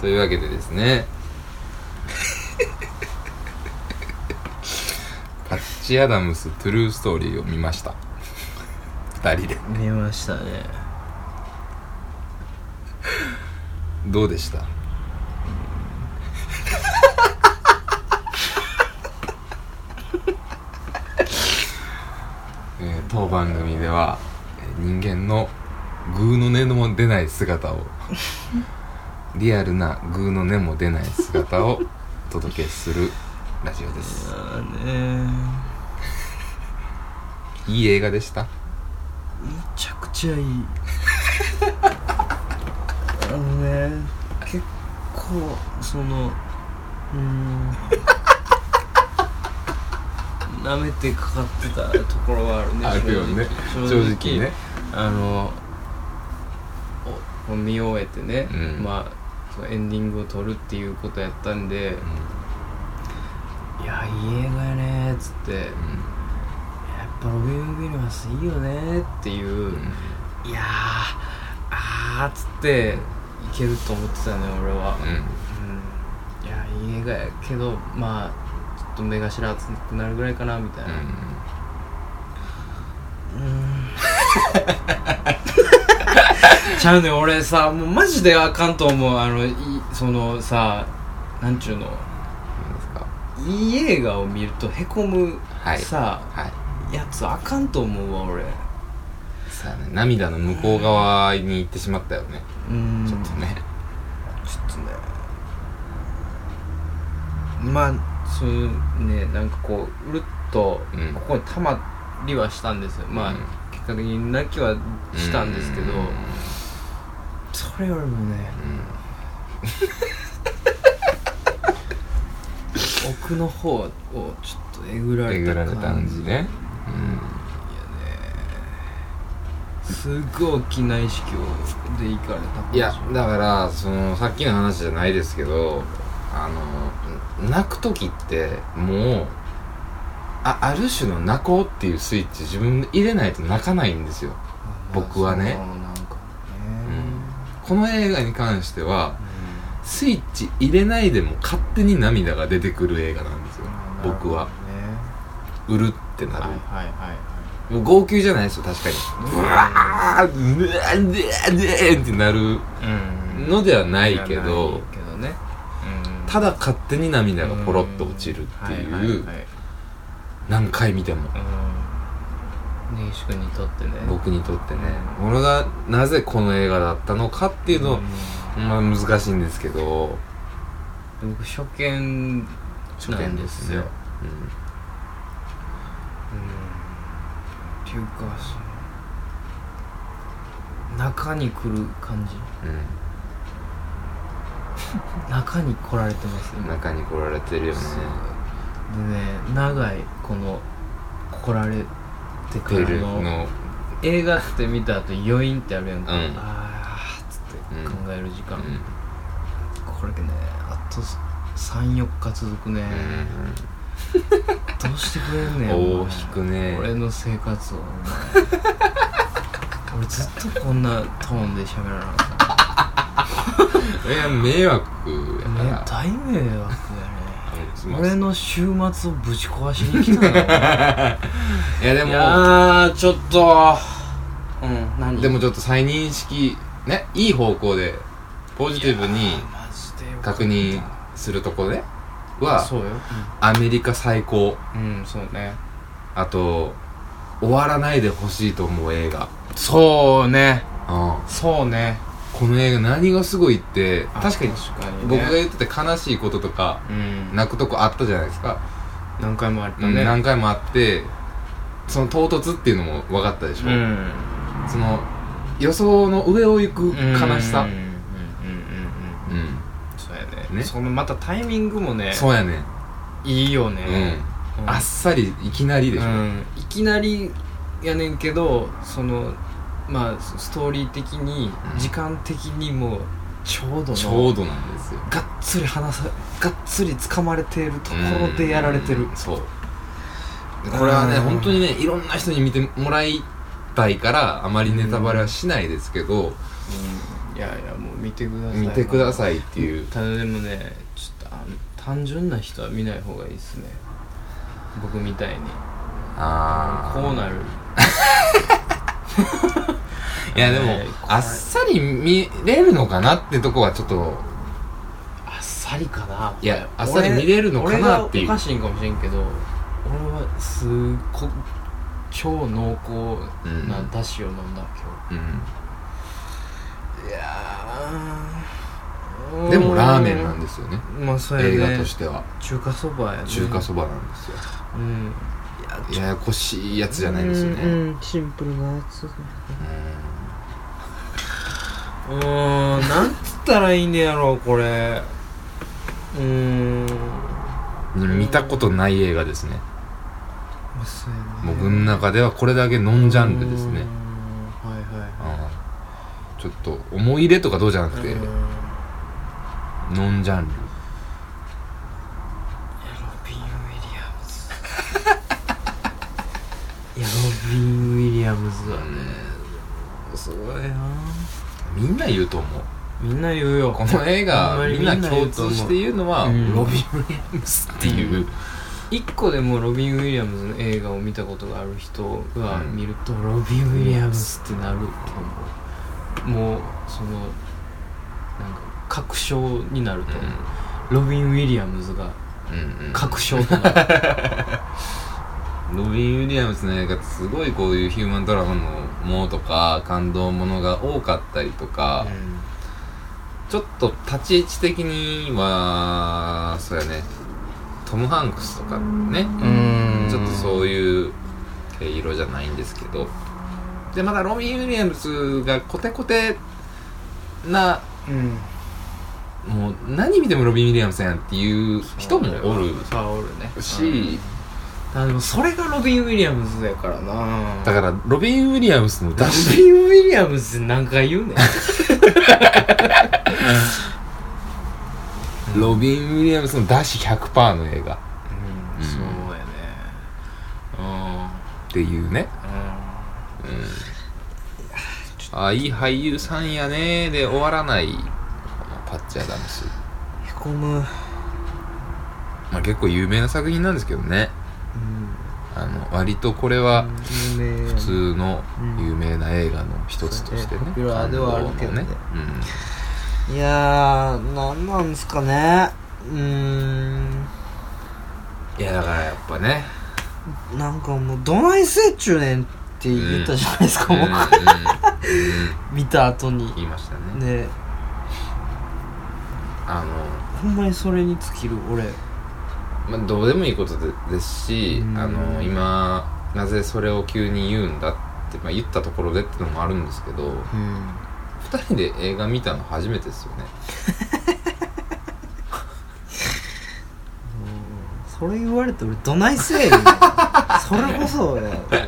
というわけでですね。パッチ・アダムス・トゥルーストーリーを見ました。二人で。見ましたね。どうでした？えー当番組ではえー人間のグーの音も出ない姿をリアルなグーの音も出ない姿をお届けするラジオでいすやーねいい映画でした？めちゃくちゃいい。あのね結構そのうーん。舐めてかかってたところはあるねあるよね。正正直ね。あのお見終えてね、うん。まあそのエンディングを撮るっていうことやったんで「いやいい映画やね」っつって「やっぱロビン・ウィリアムスいいよね」っていう、いやーあーっつっていけると思ってたね俺は、うん。うん、いやいい映画やけどまあちょっと目頭熱くなるぐらいかなみたいな。うん ちゃうねん俺さもうマジであかんと思うあのいそのさなんちゅうのなんですかいい映画を見るとへこむはい。さ、はい。やつあかんと思うわ俺。さあね涙の向こう側に行ってしまったよね。うん。ちょっとね。ちょっとね。まあそういうねなんかこううるっとうん。ここにたまりはしたんですよ、まあうん結果的に泣きはしたんですけど、うん。それよりもね奥の方をちょっとえぐらえれたぐられた感じね。すっごい大きな意識をで行かれたうんいやだからそのさっきの話じゃないですけどあの泣く時ってもうあある種の泣こうっていうスイッチ自分で入れないと泣かないんですよ。僕はね。そうなんこの映画に関してはスイッチ入れないでも勝手に涙が出てくる映画なんですよ。うん僕は。うるってなる。はいはいはいもう号泣じゃないですよ確かに。うわーうわーでーでーってなるのではないけどうん。ただ勝手に涙がポロッと落ちるってはいうはい何回見ても。うん。根岸君にとってね。僕にとってね。俺がなぜこの映画だったのかっていうのうん。まあ難しいんですけど。僕初見初なん見ですねよ。うん。っていうかその中に来る感じ。うん。中に来られてますうん今中に来られてるよねでね長いこの来られてかテルらのの。映画って見た後余韻ってあるやんか、うん。ああっつってうん考える時間、うん。これねあと34日続くね、どうしてくれんねん尾おくね俺の生活を。お 前俺ずっとこんなトーンで喋らなかっ いや迷惑や。から大迷惑やね俺の週末をぶち壊しに来たの いやでも。いやーちょっと。うん何？でもちょっと再認識ねいい方向でポジティブに確認するところではそうよ。アメリカ最高。うん、うん、そうね。あと終わらないでほしいと思う映画。そうね。うん。そうねこの映画何がすごいってあ確かに僕が言ってて悲しいこととかうん。泣くとこあったじゃないですか、何回もあったうんね何回もあってその唐突っていうのも分かったでしょ、うん。その予想の上を行く悲しさ。うん。うんうんうんうん。うんそうやね。ね。そのまたタイミングもねそうやね。いいよね。うん。あっさりいきなりでしょ、うん。いきなりやねんけどそのまあストーリー的にうん。時間的にもちょうどのちょうどなんですよ。がっつり話さがっつり掴まれているところでやられてる。うんそう。でこれはねうん。本当にねいろんな人に見てもらいたいからあまりネタバレはしないですけど、うん。いいやいやもう見てください。見てくださいっていう。ただでもねちょっとあの単純な人は見ない方がいいですね。僕みたいに。ああこうなる いやでもねあっさり見れるのかなってとこはちょっと。あっさりかな。いやあっさり見れるのかなっていう。俺がおかしいんかもしれんけど俺はすっご超濃厚なだしを飲んだ今うん。日いやー。でもラーメンなんですよね。まあそね。映画としては。中華そばやね。中華そばなんですよ。うん。いやややこしいやつじゃないんですよね。うんうん。シンプルなやつ。うーんなんつったらいいんねやろこれ。うーん。うん見たことない映画ですね。そうやね僕の中ではこれだけノンジャンルですね。うーんはいはい。うん。ちょっと思い入れとかどうじゃなくてうん。ノンジャンル。ロビン・ウィリアムズ。い やロビン・ウィリアムズはね。すごいなみんな言うと思う。みんな言うよ。この映画みんな共通して言うのは、うん。ロビン・ウィリアムスっていう、一個でもロビン・ウィリアムズの映画を見たことがある人がうん。見ると、ロビン・ウィリアムズってなると思う。もうそのなんか確証になると思う、ロビン・ウィリアムズがうんうん。確証となる ロビン・ウィリアムスの映画すごいこういうヒューマンドラマのものとか感動ものが多かったりとか、ちょっと立ち位置的にはそうやね。トム・ハンクスとかね。うん。ちょっとそういう毛色じゃないんですけど。でまたロビン・ウィリアムスがコテコテなうん。もう何見てもロビン・ウィリアムスやんっていう人もおるし、あでもそれがロビン・ウィリアムズやからな。だからロビン・ウィリアムスのロ出しビン・ウィリアムズって何回言うねん。ロビン・ウィリアムスの出し100%の映画。っうん。そうやね。ていうね。うん。うん。あいい俳優さんやね。で終わらない。パッチ・アダムス。へこむ。まあ結構有名な作品なんですけどねあの割とこれは普通の有名な映画の一つとしてねうんポピュラーではあるけどね。感動のいやーなんなんですかね。うーん。うんいやだからやっぱね。なんかもうどないせっちゅうねんって言ったじゃないですか、うんうんうん。僕。見た後に。言いましたね。ね。あほんまにそれに尽きる俺。の、まあ、どうでもいいことでですし、うん。あの今なぜそれを急に言うんだって、まあ、言ったところでってのもあるんですけどうん二人で映画見たの初めてですよね。それ言われて俺どないせえよそれこそ。や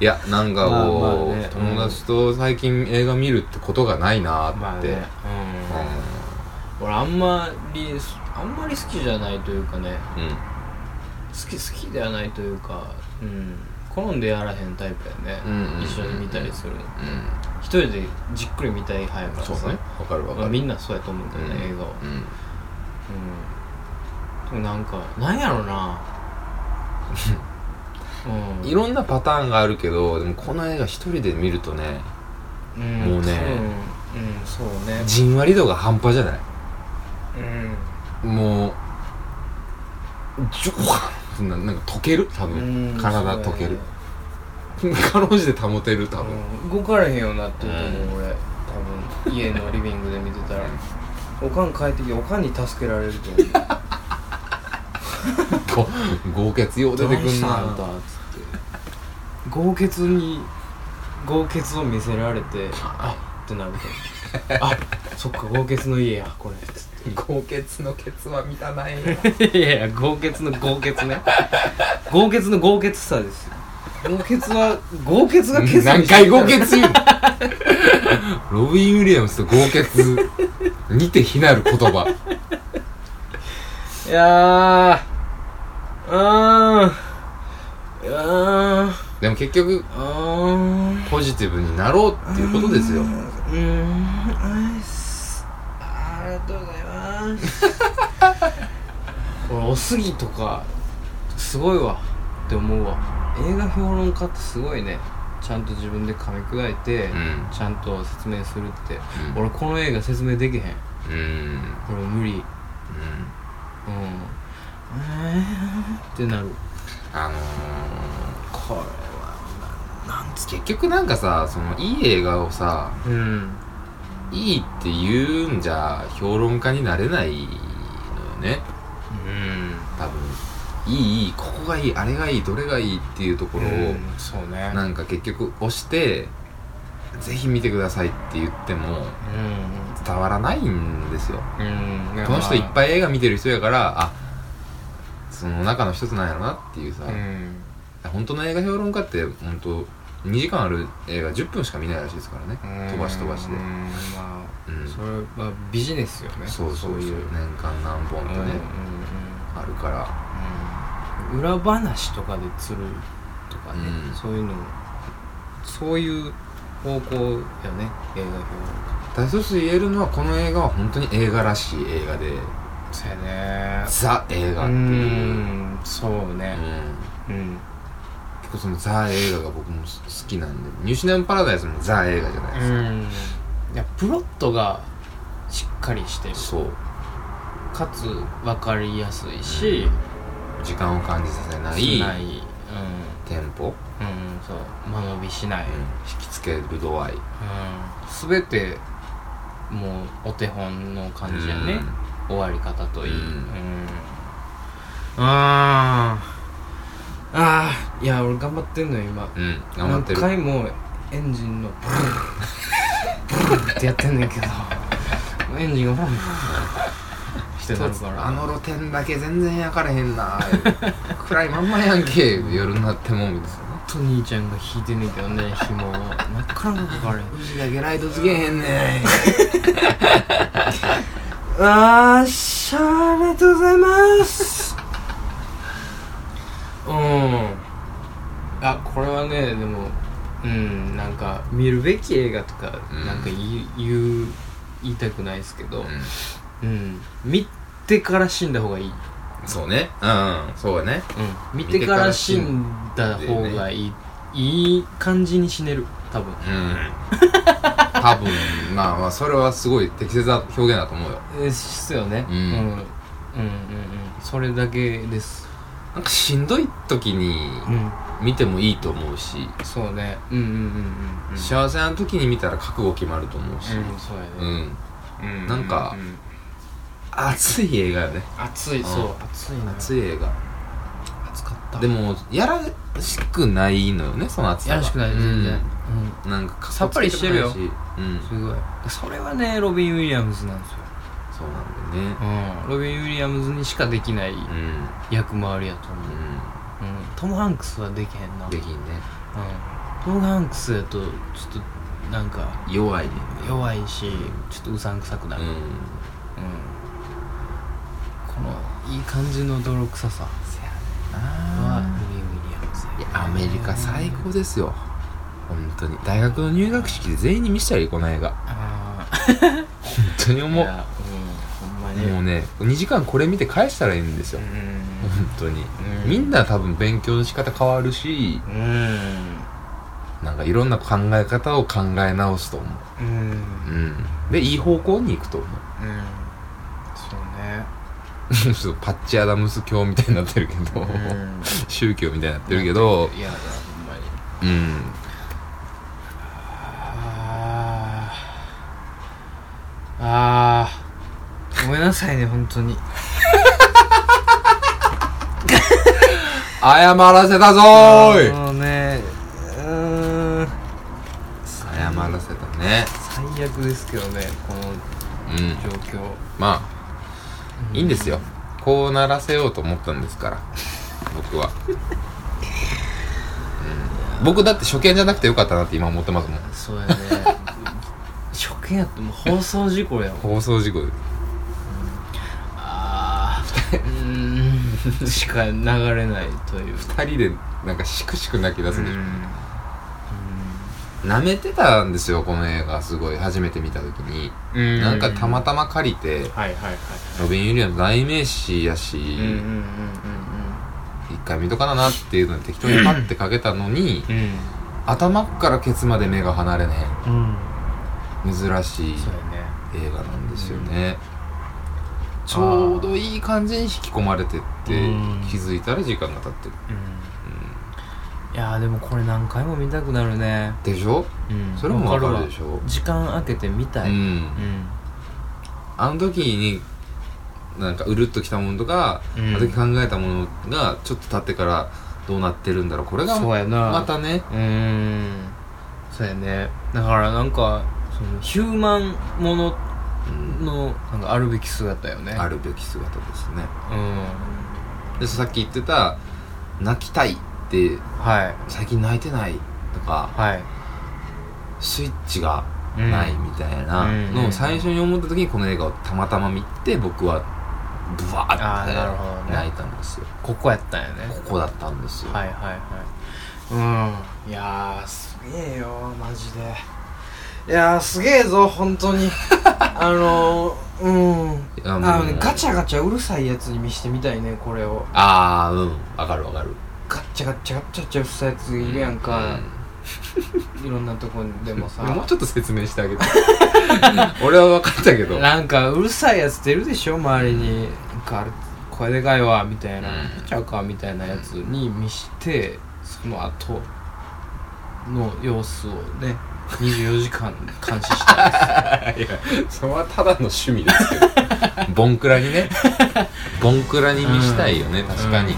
いやなんかこう、まあまあね。友達と最近映画見るってことがないなーって、まあね。うん俺あんまりあんまり好きじゃないというかね。うん。うん好き好きではないというかうん。好んでやらへんタイプやね、うんうんうん一緒に見たりするの。う一人でじっくり見たい派やからそうね。わかるわかる。まあみんなそうやと思うけどね、映画は。うん。うん。でもなんかなんやろな。うん。いろんなパターンがあるけどでもこの映画一人で見るとねうんもうねうん、うん、そうね。じんわり度が半端じゃない？うん。もうジョワンってななんか溶ける？多分、うん体溶ける。かろうじて保てる多分、うん動かれへんようになってると思う、俺。多分家のリビングで見てたら。おかん帰ってきておかんに助けられると思う。豪傑よう出てくんな。何したんだっつって。豪傑に豪傑を見せられてあ。ってなると。あそっか豪傑の家やこれ。つっ豪傑のケツは満たない。て いやいや豪傑の豪傑ね。豪傑の豪傑さですよ。豪傑は豪傑が傑何回豪傑言う？のロビン・ウィリアムスと豪傑。似て非なる言葉。いやー。うー。んいやー。でも結局うー。んポジティブになろうっていうことですよ。ううーんありがとうございます。俺おすぎとかすごいわって思うわ。映画評論家ってすごいね。ちゃんと自分で噛み砕いて、うん。ちゃんと説明するって、うん。俺この映画説明できへん。うん。俺無理。うん。えーってなる。あのー、これはななんつ結局なんかさそのいい映画をさうんいいって言うんじゃ評論家になれないのよね。うん。多分。いいいいここがいいあれがいいどれがいいっていうところを、うんそうね。なんか結局押してぜひ見てくださいって言ってもう伝わらないんですよ。この人いっいぱい映画見てる人やからあその中の一つなんやろなっていうさ、うん。本当の映画評論家って本当2時間ある映画10分しか見ないらしいですからね。飛ばし飛ばしで。うんまあうん。それはビジネスよね。そうそうそう。いう。年間何本とね、あるから。うん。裏話とかで釣るとかね、うん。そういうの。そういう方向よね。映画評ただ一つ言えるのはこの映画は本当に映画らしい映画で。そうやね。ザ映画っていう、ん。そううん。ねうん。結構そのザ映画が僕も好きなんでニューシネムパラダイスもザ映画じゃないですか、うん。いやプロットがしっかりしてる。そう。かつ分かりやすいし、時間を感じさせないしない。うんテンポ、うん。そう。間延びしない、うん。引きつける度合い。うん、全てもうお手本の感じやね、終わり方といい、うん。うん。あーあーいや俺頑張ってんのよ今。うん、うん、頑張ってる。何回もエンジンのブルーブルーってやってんねんけど。エンジンがブルーしてなるから。あの露天だけ全然焼かれへんな。暗いまんまやんけ。夜になってもみたいな。と兄ちゃんが引いてんねんけどね紐をなかなかかかれへんうちだけライトつけへんね あーしゃーありがとうございますうんあこれはねでもうんなんか見るべき映画とかうん。なんか言う言いたくないですけどううん。見てから死んだ方がいい、んそうね。うんうん。そうやね。うん、見てから死んだ方がいい、いい感じに死ねる。多分。うん。多分。まあまあそれはすごい適切な表現だと思うよ。えですよね、うん。うん、うんうんうん。それだけです。なんかしんどい時にうん見てもいいと思うし、そうね。うんうんうんうんうん。幸せな時に見たら覚悟決まると思うし。うんそうやうね、ん、うんなんかうん熱い映画よね。熱いうん。そう。熱いな。熱い映画。熱かった。でもやらしくないのよねその熱さは。やらしくない全然、うん、なんかさっぱりしてるよ。うん。すごい。それはねロビン・ウィリアムズなんですよ、そうなんだよね。うん、ロビン・ウィリアムズにしかできないうん。役回りやと思う、うん、トム・ハンクスはできへんな。うんできんね。うん、トム・ハンクスやとちょっとなんか弱いね弱いしちょっとうさんくさくなる、うん。うん。このいい感じの泥臭さはロな。ビン・ウィリアムズいやアメリカ最高ですよ。本当に。大学の入学式で全員に見せたらいいこの映画。本あ当に思う。うん。ほんまに。もうね2時間これ見て返したらいいんですよ。うん。本当に。うん。みんな多分勉強の仕方変わるしうん。なんかいろんな考え方を考え直すと思う。ん。ううん。でいい方向に行くと思う。うん。そうね。ちょっとパッチアダムス教みたいになってるけど、うん。宗教みたいになってるけどいやほんまに。うん。あー。あー。ごめんなさいね本当に謝らせたぞーい。もうねうーん。謝らせたね。最悪ですけどねこのうん。状況まあいいんですよ。こうならせようと思ったんですから僕は、うん、僕だって初見じゃなくてよかったなって今思ってますもん。そうやね。初見やってもう放送事故やもん。放送事故。であ しか流れないという。二人でなんかしくしく泣き出すでしょ、うん。舐めてたんですよこの映画すごい。初めて見た時に、うん。なんかたまたま借りてはいはいはいロビン・ウィリアムズ代名詞やし、うんうんうん一回見とかななっていうので適当にパッてかけたのに、うん。うん頭っからケツまで目が離れねうん。え珍しい映画なんですよね、ちょうどいい感じに引き込まれてって、うん。気づいたら時間が経ってる、いやーでもこれ何回も見たくなるね。でしょ？うん。それもわかるわでしょ？時間空けて見たい。うん。うん。あの時になんかうるっときたものとか、うん。あの時考えたものがちょっと経ってからどうなってるんだろう。これがまたね。うーん。そうやね。だからなんかそのヒューマンものうんの。なんかあるべき姿よね。あるべき姿ですね。うん。でさっき言ってた泣きたいってはい。最近泣いてないとかはい。スイッチがないみたいなうん。のを最初に思った時にこの映画をたまたま見て僕はブワあーなるほどって泣いたんですよ。ここやったんやね。ここだったんですよ。はいはいはい。うん。いやーすげえよマジでいやーすげえぞ本当に。あのー、うん。あのねガチャガチャうるさいやつに見してみたいねこれを。ああうんわかるわかる。ガッチャガッチャガッチャガチャうるさいやついるやんか、いろんなとこでもさ。うんもうちょっと説明してあげて。俺は分かったけど。なんかうるさいやつ出るでしょ周りに。なん。かあれ声でかいわみたいな。うん。ちゃうかみたいなやつに見してその後の様子をね24時間監視したい いやそれはただの趣味ですけど。ボンクラにね。ボンクラに見したいよね、確かに、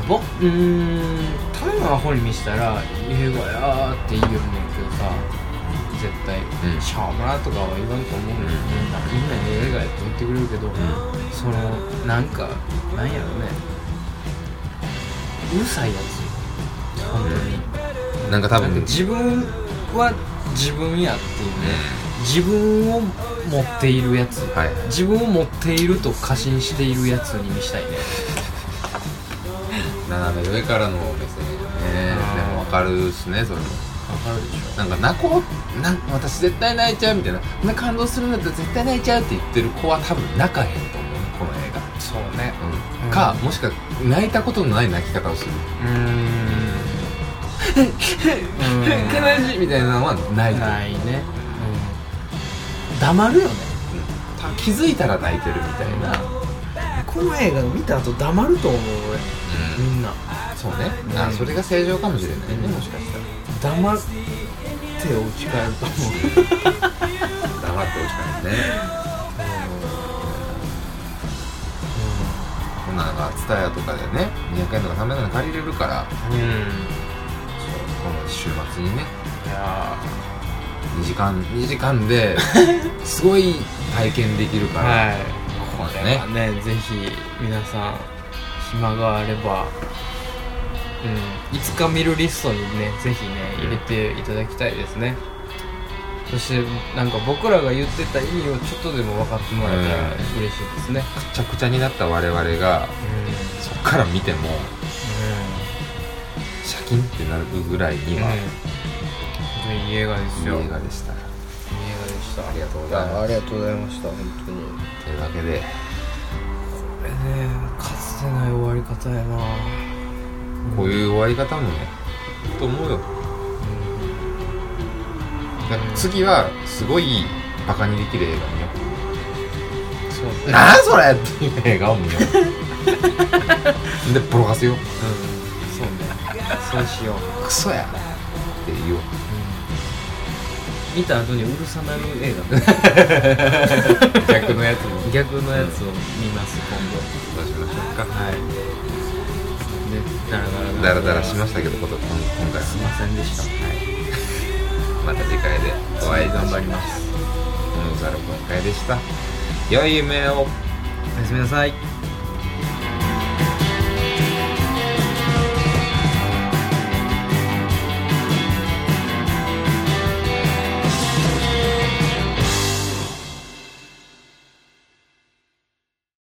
うん。ぼうーん。ただのアホに見したら映画やーって言うねんけどさ。絶対、うん。しょうもなとかは言わんと思う、ん。みんなみんな映画やって言ってくれるけど、そのなんかなんやろね。うるさいやつ。本当に、なんか多分自分は自分やっていうね自分を持っているやつ。はい。自分を持っていると過信しているやつに見したいね。斜め上からの目線ね。うんでも分かるっすねそれ。もわかるでしなんか泣こうなん私絶対泣いちゃうみたいな。こんな感動するんだったら絶対泣いちゃうって言ってる子は多分泣かへんと思うこの映画。ょそうね。うん。かもしくは泣いたことのない泣き方をする。うーん。悲しいみたいなのはないないね、うん、黙るよね。た気づいたら泣いてるみたいな、この映画見た後黙ると思う俺。みんな。そうね、うん。あそれが正常かもしれないねもしかしたら。黙ってお家帰ると思う。黙ってほしかったね。こん。なのがツタヤとかでね200円とか300円で借りれるから。うん、この週末にね。いや2時間2時間で すごい体験できるから、はい。ここでね。ねねぜひ皆さん暇があればうんいつか見るリストにねぜひね入れていただきたいですね、そしてなんか僕らが言ってた意味をちょっとでも分かってもらえたらうん。嬉しいですね。くちゃくちゃになった我々がうん。そっから見てもシャキンってなるぐらいにうん、は、いい映画ですいいよ映画でした。いい映画でした。ありがとうございます。ありがとうございました本当に。というわけで。これねかつてない終わり方やな。こういう終わり方もねいいと思うよ。なんか次はすごいバカにできる映画見よそう。ねう。なあそれっていう映画を見よう。でボロカスよ。うんそうしよう。クソや。って言おう。見た後にうるさなる映画。逆のやつも。逆のやつを見ます今どうしましょうか。度はい。でダラダラダラダラ。しましたけどこと今今回は。すいませんでした。また次回で。お会いいたし頑張ります。このザル今回でした。良い夢を。おやすみなさい